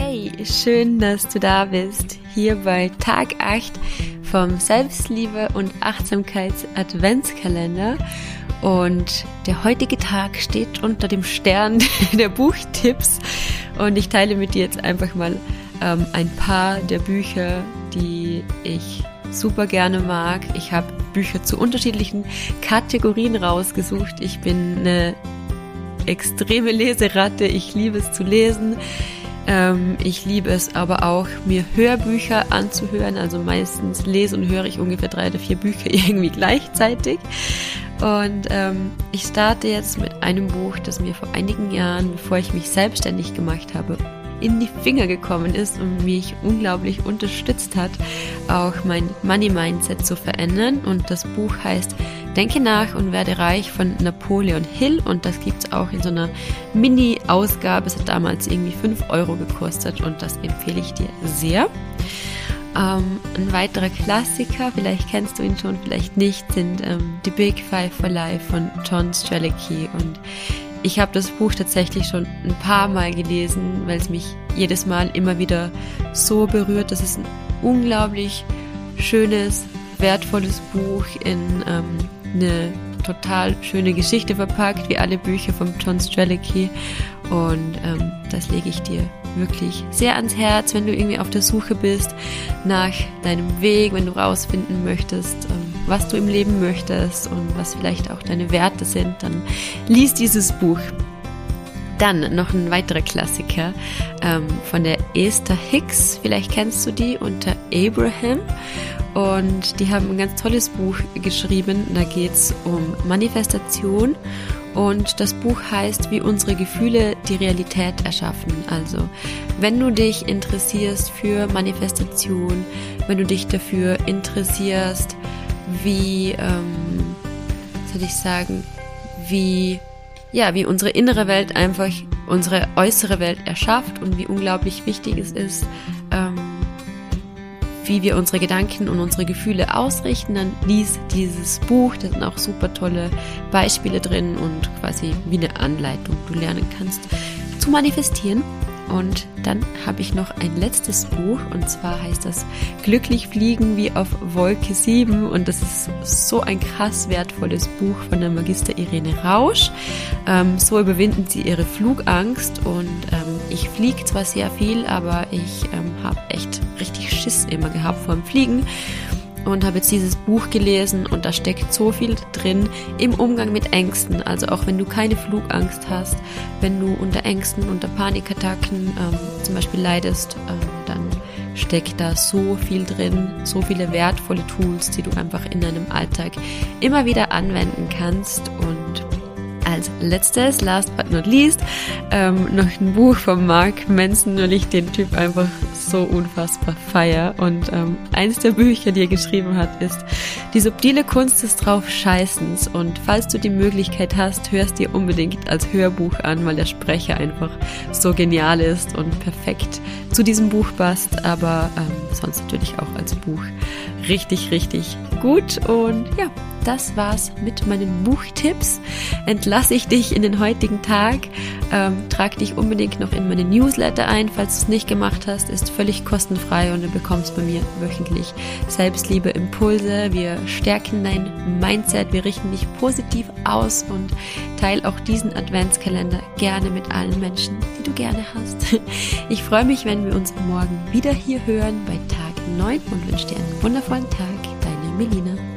Hey, schön, dass du da bist, hier bei Tag 8 vom Selbstliebe und Achtsamkeits Adventskalender. Und der heutige Tag steht unter dem Stern der Buchtipps. Und ich teile mit dir jetzt einfach mal ähm, ein paar der Bücher, die ich super gerne mag. Ich habe Bücher zu unterschiedlichen Kategorien rausgesucht. Ich bin eine extreme Leseratte. Ich liebe es zu lesen. Ähm, ich liebe es aber auch, mir Hörbücher anzuhören. Also meistens lese und höre ich ungefähr drei oder vier Bücher irgendwie gleichzeitig. Und ähm, ich starte jetzt mit einem Buch, das mir vor einigen Jahren, bevor ich mich selbstständig gemacht habe, in die Finger gekommen ist und mich unglaublich unterstützt hat, auch mein Money Mindset zu verändern. Und das Buch heißt Denke nach und werde reich von Napoleon Hill und das gibt es auch in so einer Mini-Ausgabe. Es hat damals irgendwie 5 Euro gekostet und das empfehle ich dir sehr. Ähm, ein weiterer Klassiker, vielleicht kennst du ihn schon, vielleicht nicht, sind ähm, The Big Five for Life von John Strelicky und ich habe das Buch tatsächlich schon ein paar Mal gelesen, weil es mich jedes Mal immer wieder so berührt. Das ist ein unglaublich schönes, wertvolles Buch in ähm, eine total schöne Geschichte verpackt, wie alle Bücher von John Strelicky. Und ähm, das lege ich dir wirklich sehr ans Herz, wenn du irgendwie auf der Suche bist nach deinem Weg, wenn du rausfinden möchtest, ähm, was du im Leben möchtest und was vielleicht auch deine Werte sind, dann lies dieses Buch. Dann noch ein weiterer Klassiker ähm, von der Esther Hicks. Vielleicht kennst du die unter Abraham. Und die haben ein ganz tolles Buch geschrieben. Da geht es um Manifestation. Und das Buch heißt, wie unsere Gefühle die Realität erschaffen. Also, wenn du dich interessierst für Manifestation, wenn du dich dafür interessierst, wie, ähm, soll ich sagen, wie, ja, wie unsere innere Welt einfach unsere äußere Welt erschafft und wie unglaublich wichtig es ist, ähm, wie wir unsere Gedanken und unsere Gefühle ausrichten, dann lies dieses Buch. Da sind auch super tolle Beispiele drin und quasi wie eine Anleitung du lernen kannst zu manifestieren. Und dann habe ich noch ein letztes Buch. Und zwar heißt das Glücklich fliegen wie auf Wolke 7 und das ist so ein krass wertvolles Buch von der Magister Irene Rausch. Ähm, so überwinden sie ihre Flugangst. Und ähm, ich fliege zwar sehr viel, aber ich ähm, habe echt richtig Schiss immer gehabt vor dem Fliegen und habe jetzt dieses Buch gelesen und da steckt so viel drin im Umgang mit Ängsten. Also auch wenn du keine Flugangst hast, wenn du unter Ängsten, unter Panikattacken ähm, zum Beispiel leidest, ähm, dann steckt da so viel drin, so viele wertvolle Tools, die du einfach in deinem Alltag immer wieder anwenden kannst und als letztes, last but not least, ähm, noch ein Buch von Mark Manson, weil ich den Typ einfach so unfassbar feier. Und ähm, eines der Bücher, die er geschrieben hat, ist Die subtile Kunst des Draufscheißens. Und falls du die Möglichkeit hast, hörst dir unbedingt als Hörbuch an, weil der Sprecher einfach so genial ist und perfekt zu diesem Buch passt. Aber ähm, sonst natürlich auch als Buch richtig, richtig gut. Und ja, das war's mit meinen Buchtipps. Entlasse ich dich in den heutigen Tag. Ähm, trag dich unbedingt noch in meine Newsletter ein, falls du es nicht gemacht hast. Ist völlig kostenfrei und du bekommst bei mir wöchentlich Selbstliebe Impulse. Wir stärken dein Mindset, wir richten dich positiv aus und teile auch diesen Adventskalender gerne mit allen Menschen, die du gerne hast. Ich freue mich, wenn wir uns morgen wieder hier hören bei Tag 9 und wünsche dir einen wundervollen Tag. Deine Melina.